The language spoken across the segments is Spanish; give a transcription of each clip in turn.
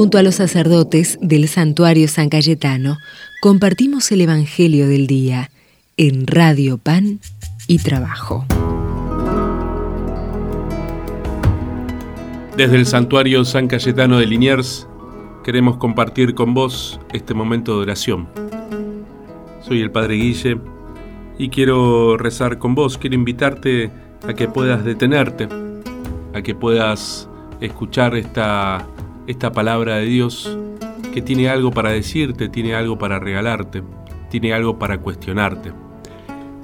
Junto a los sacerdotes del santuario San Cayetano, compartimos el Evangelio del Día en Radio Pan y Trabajo. Desde el santuario San Cayetano de Liniers queremos compartir con vos este momento de oración. Soy el Padre Guille y quiero rezar con vos, quiero invitarte a que puedas detenerte, a que puedas escuchar esta, esta palabra de Dios que tiene algo para decirte, tiene algo para regalarte, tiene algo para cuestionarte.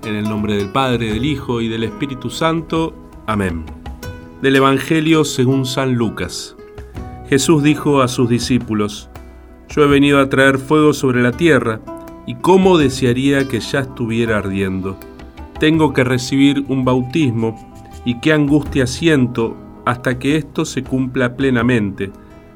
En el nombre del Padre, del Hijo y del Espíritu Santo. Amén. Del Evangelio según San Lucas. Jesús dijo a sus discípulos, Yo he venido a traer fuego sobre la tierra, y cómo desearía que ya estuviera ardiendo. Tengo que recibir un bautismo, y qué angustia siento hasta que esto se cumpla plenamente.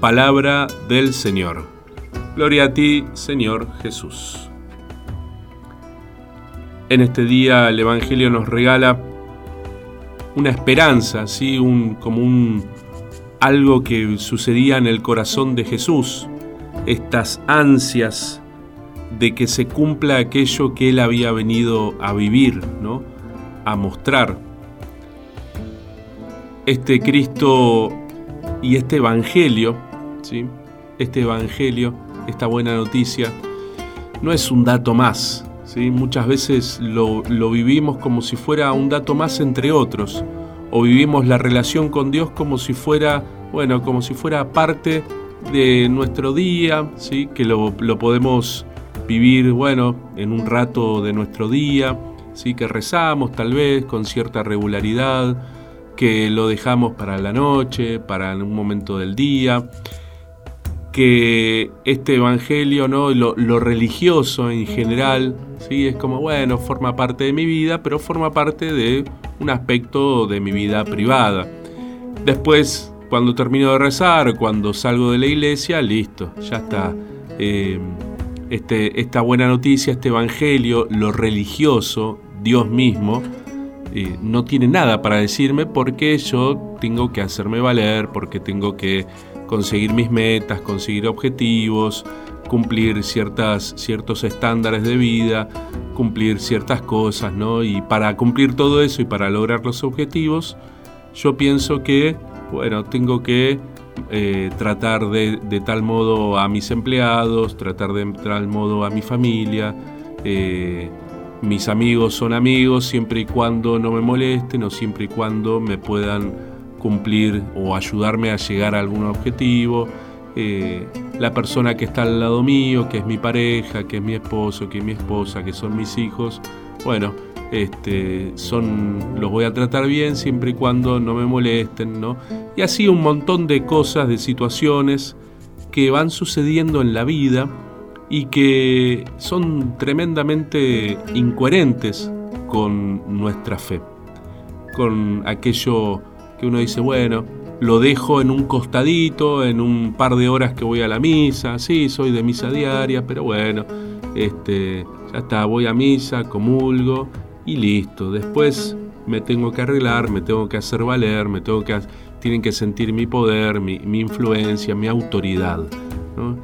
Palabra del Señor. Gloria a ti, Señor Jesús. En este día el Evangelio nos regala una esperanza, ¿sí? un, como un, algo que sucedía en el corazón de Jesús, estas ansias de que se cumpla aquello que él había venido a vivir, ¿no? a mostrar. Este Cristo y este Evangelio, ¿sí? este Evangelio, esta buena noticia, no es un dato más. ¿sí? Muchas veces lo, lo vivimos como si fuera un dato más entre otros, o vivimos la relación con Dios como si fuera, bueno, como si fuera parte de nuestro día, ¿sí? que lo, lo podemos vivir, bueno, en un rato de nuestro día, ¿sí? que rezamos tal vez con cierta regularidad, que lo dejamos para la noche, para un momento del día, que este evangelio, ¿no? lo, lo religioso en general, ¿sí? es como, bueno, forma parte de mi vida, pero forma parte de un aspecto de mi vida privada. Después, cuando termino de rezar, cuando salgo de la iglesia, listo, ya está. Eh, este, esta buena noticia, este evangelio, lo religioso, Dios mismo, no tiene nada para decirme porque yo tengo que hacerme valer, porque tengo que conseguir mis metas, conseguir objetivos, cumplir ciertas, ciertos estándares de vida, cumplir ciertas cosas, ¿no? Y para cumplir todo eso y para lograr los objetivos, yo pienso que, bueno, tengo que eh, tratar de, de, tal modo a mis empleados, tratar de tal modo a mi familia, eh, mis amigos son amigos siempre y cuando no me molesten o siempre y cuando me puedan cumplir o ayudarme a llegar a algún objetivo. Eh, la persona que está al lado mío, que es mi pareja, que es mi esposo, que es mi esposa, que son mis hijos, bueno, este, son, los voy a tratar bien siempre y cuando no me molesten, ¿no? Y así un montón de cosas, de situaciones que van sucediendo en la vida y que son tremendamente incoherentes con nuestra fe, con aquello que uno dice, bueno, lo dejo en un costadito, en un par de horas que voy a la misa, sí, soy de misa diaria, pero bueno, este, ya está, voy a misa, comulgo y listo. Después me tengo que arreglar, me tengo que hacer valer, me tengo que, tienen que sentir mi poder, mi, influencia, mi autoridad. ¿no?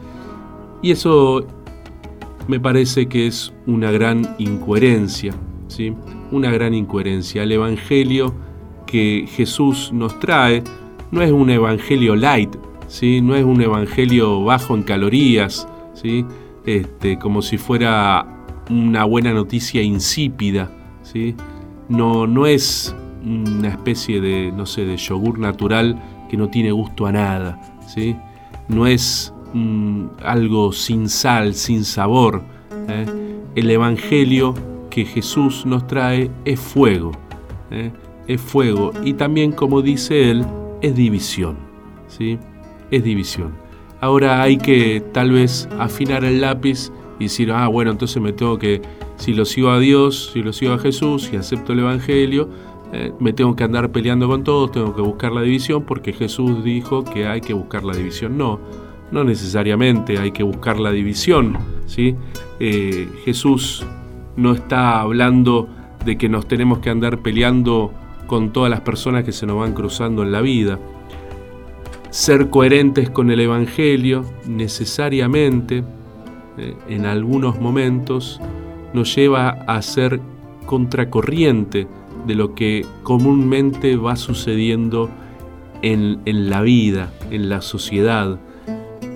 Y eso me parece que es una gran incoherencia, ¿sí? Una gran incoherencia. El Evangelio que Jesús nos trae no es un Evangelio light, ¿sí? No es un Evangelio bajo en calorías, ¿sí? Este, como si fuera una buena noticia insípida, ¿sí? No, no es una especie de, no sé, de yogur natural que no tiene gusto a nada, ¿sí? No es Mm, algo sin sal, sin sabor. ¿eh? El Evangelio que Jesús nos trae es fuego, ¿eh? es fuego y también como dice él, es división, ¿sí? Es división. Ahora hay que tal vez afinar el lápiz y decir, ah, bueno, entonces me tengo que, si lo sigo a Dios, si lo sigo a Jesús y acepto el Evangelio, eh, me tengo que andar peleando con todos, tengo que buscar la división porque Jesús dijo que hay que buscar la división. No, no necesariamente hay que buscar la división. ¿sí? Eh, Jesús no está hablando de que nos tenemos que andar peleando con todas las personas que se nos van cruzando en la vida. Ser coherentes con el Evangelio necesariamente, eh, en algunos momentos, nos lleva a ser contracorriente de lo que comúnmente va sucediendo en, en la vida, en la sociedad.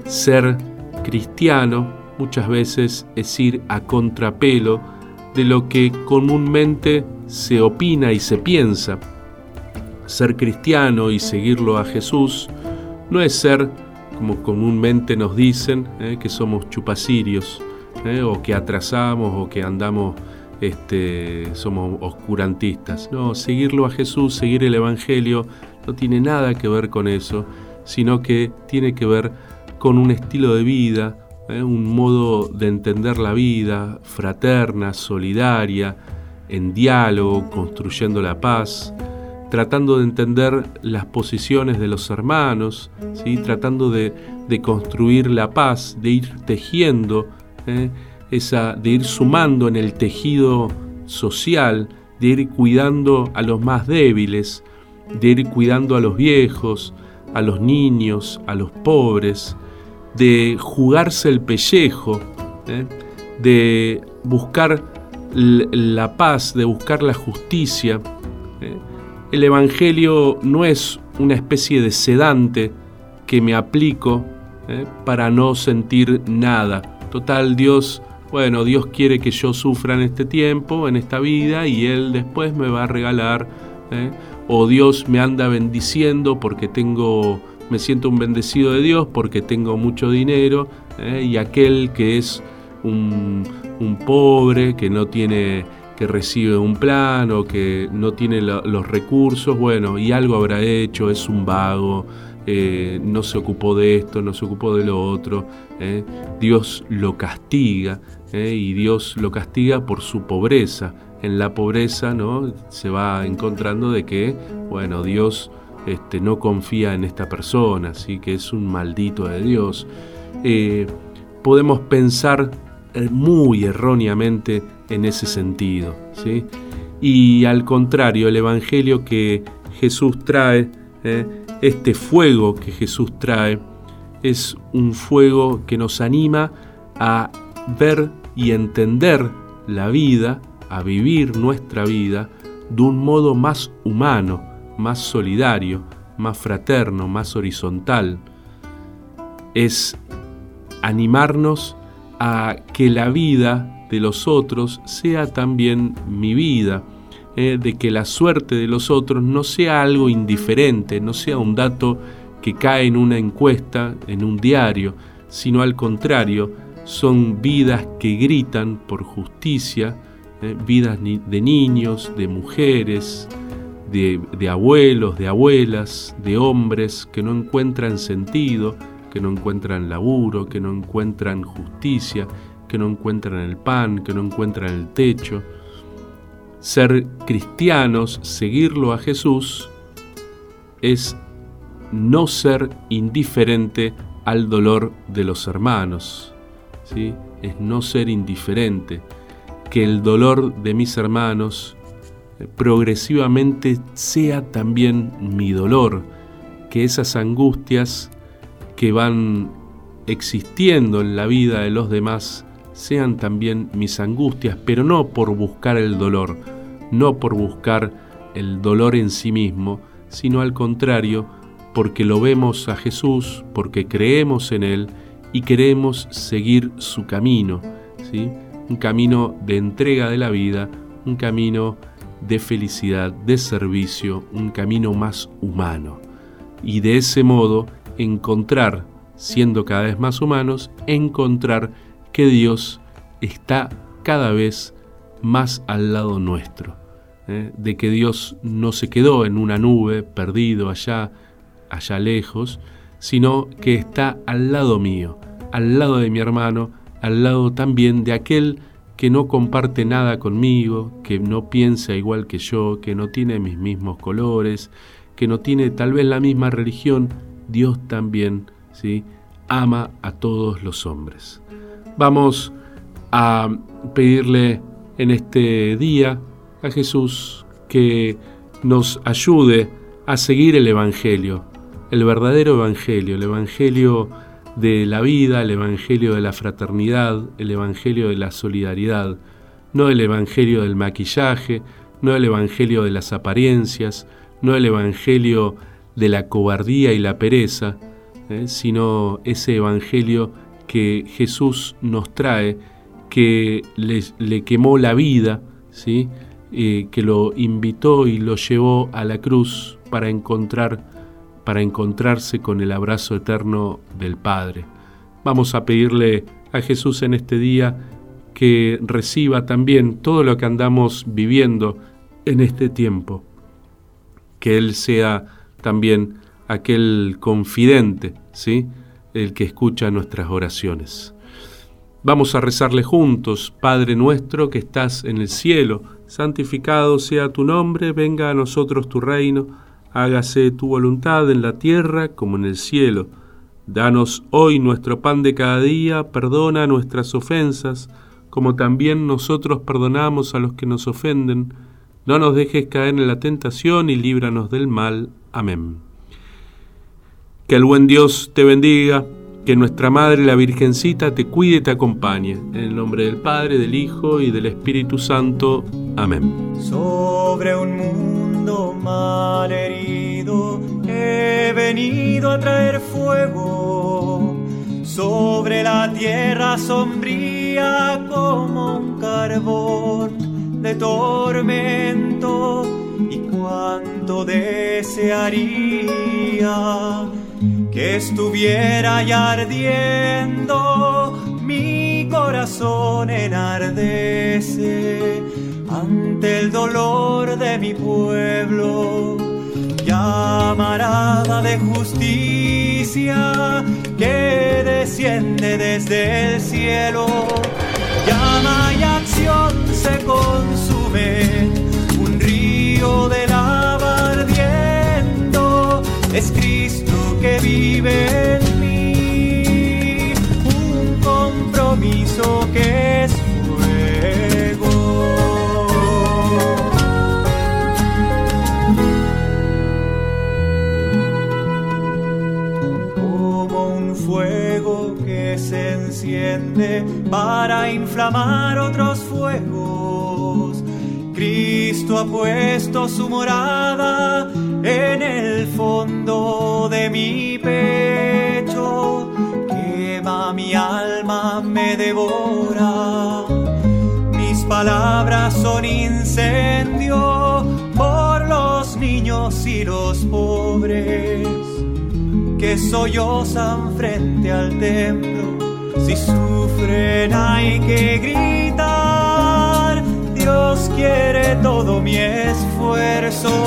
Ser cristiano muchas veces es ir a contrapelo de lo que comúnmente se opina y se piensa. Ser cristiano y seguirlo a Jesús no es ser, como comúnmente nos dicen, eh, que somos chupacirios, eh, o que atrasamos, o que andamos, este, somos oscurantistas. No, seguirlo a Jesús, seguir el Evangelio, no tiene nada que ver con eso, sino que tiene que ver con un estilo de vida, ¿eh? un modo de entender la vida fraterna, solidaria, en diálogo, construyendo la paz, tratando de entender las posiciones de los hermanos, ¿sí? tratando de, construir la paz, de ir tejiendo, ¿eh? esa, de ir sumando en el tejido social, de ir cuidando a los más débiles, de ir cuidando a los viejos, a los niños, a los pobres, de jugarse el pellejo, ¿eh? de buscar la paz, de buscar la justicia. ¿eh? El Evangelio no es una especie de sedante que me aplico ¿eh? para no sentir nada. Total, Dios, bueno, Dios quiere que yo sufra en este tiempo, en esta vida, y Él después me va a regalar. O Dios me anda bendiciendo porque tengo me siento un bendecido de Dios porque tengo mucho dinero ¿eh? y aquel que es un, pobre, que no tiene, que recibe un plan o que no tiene los recursos, bueno, y algo habrá hecho, es un vago, eh, no se ocupó de esto, no se ocupó de lo otro. ¿eh? Dios lo castiga y Dios lo castiga por su pobreza. En la pobreza ¿no? se va encontrando de que, bueno, Dios este, no confía en esta persona, ¿sí? que es un maldito de Dios. Eh, podemos pensar eh, muy erróneamente en ese sentido. ¿sí? Y al contrario, el Evangelio que Jesús trae, ¿eh? este fuego que Jesús trae, es un fuego que nos anima a ver y entender la vida, a vivir nuestra vida de un modo más humano, más solidario, más fraterno, más horizontal. Es animarnos a que la vida de los otros sea también mi vida, eh, de que la suerte de los otros no sea algo indiferente, no sea un dato que cae en una encuesta, en un diario, sino al contrario, son vidas que gritan por justicia, eh, vidas de niños, de mujeres, de, abuelos, de abuelas, de hombres que no encuentran sentido, que no encuentran laburo, que no encuentran justicia, que no encuentran el pan, que no encuentran el techo. Ser cristianos, seguirlo a Jesús, es no ser indiferente al dolor de los hermanos. ¿sí? Es no ser indiferente. Que el dolor de mis hermanos progresivamente sea también mi dolor, que esas angustias que van existiendo en la vida de los demás sean también mis angustias, pero no por buscar el dolor, no por buscar el dolor en sí mismo, sino al contrario, porque lo vemos a Jesús, porque creemos en Él y queremos seguir su camino, ¿sí? un camino de entrega de la vida, un camino de felicidad, de servicio, un camino más humano. Y de ese modo encontrar, siendo cada vez más humanos, encontrar que Dios está cada vez más al lado nuestro. ¿eh? De que Dios no se quedó en una nube, perdido allá, allá lejos, sino que está al lado mío, al lado de mi hermano, al lado también de aquel que no comparte nada conmigo, que no piensa igual que yo, que no tiene mis mismos colores, que no tiene tal vez la misma religión, Dios también, ama a todos los hombres. Vamos a pedirle en este día a Jesús que nos ayude a seguir el Evangelio, el verdadero Evangelio, el Evangelio de la vida, el Evangelio de la fraternidad, el Evangelio de la solidaridad, no el Evangelio del maquillaje, no el Evangelio de las apariencias, no el Evangelio de la cobardía y la pereza, ¿eh? sino ese Evangelio que Jesús nos trae, que le, quemó la vida, ¿sí? Eh, que lo invitó y lo llevó a la cruz para encontrar para encontrarse con el abrazo eterno del Padre. Vamos a pedirle a Jesús en este día que reciba también todo lo que andamos viviendo en este tiempo, que Él sea también aquel confidente, ¿sí? el que escucha nuestras oraciones. Vamos a rezarle juntos, Padre nuestro que estás en el cielo, santificado sea tu nombre, venga a nosotros tu reino, hágase tu voluntad en la tierra como en el cielo. Danos hoy nuestro pan de cada día, perdona nuestras ofensas, como también nosotros perdonamos a los que nos ofenden. No nos dejes caer en la tentación y líbranos del mal. Amén. Que el buen Dios te bendiga, que nuestra Madre la Virgencita te cuide y te acompañe. En el nombre del Padre, del Hijo y del Espíritu Santo. Amén. He venido a traer fuego. Sobre la tierra sombría como un carbón de tormento y cuánto desearía que estuviera ya ardiendo mi corazón enardece ante el dolor de mi pueblo, llamarada de justicia que desciende desde el cielo, llama y acción se consume, un río de lava ardiendo, es Cristo que vive para inflamar otros fuegos. Cristo ha puesto su morada en el fondo de mi pecho. Quema mi alma, me devora. Mis palabras son incendio por los niños y los pobres que sollozan frente al templo si sufren hay que gritar, Dios quiere todo mi esfuerzo.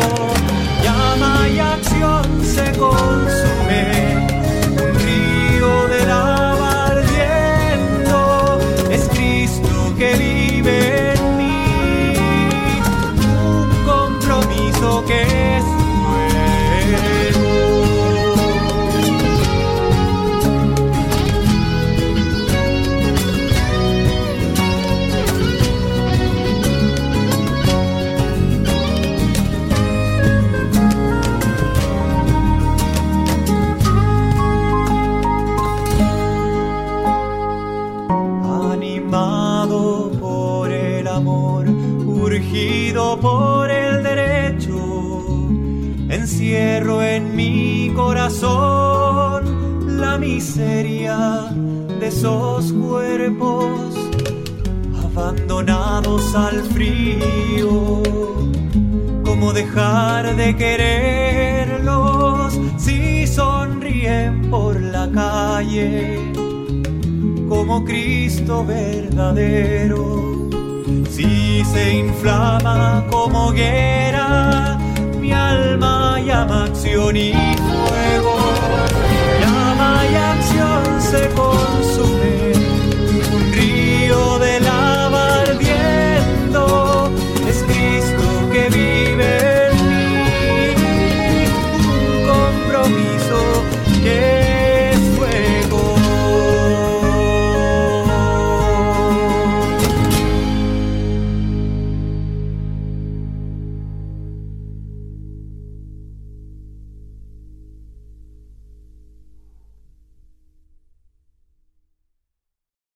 Llama y acción se consume, abandonados al frío, como dejar de quererlos si sonríen por la calle, como Cristo verdadero, si se inflama como hoguera mi alma llama acción y fuego, llama y acción se consume.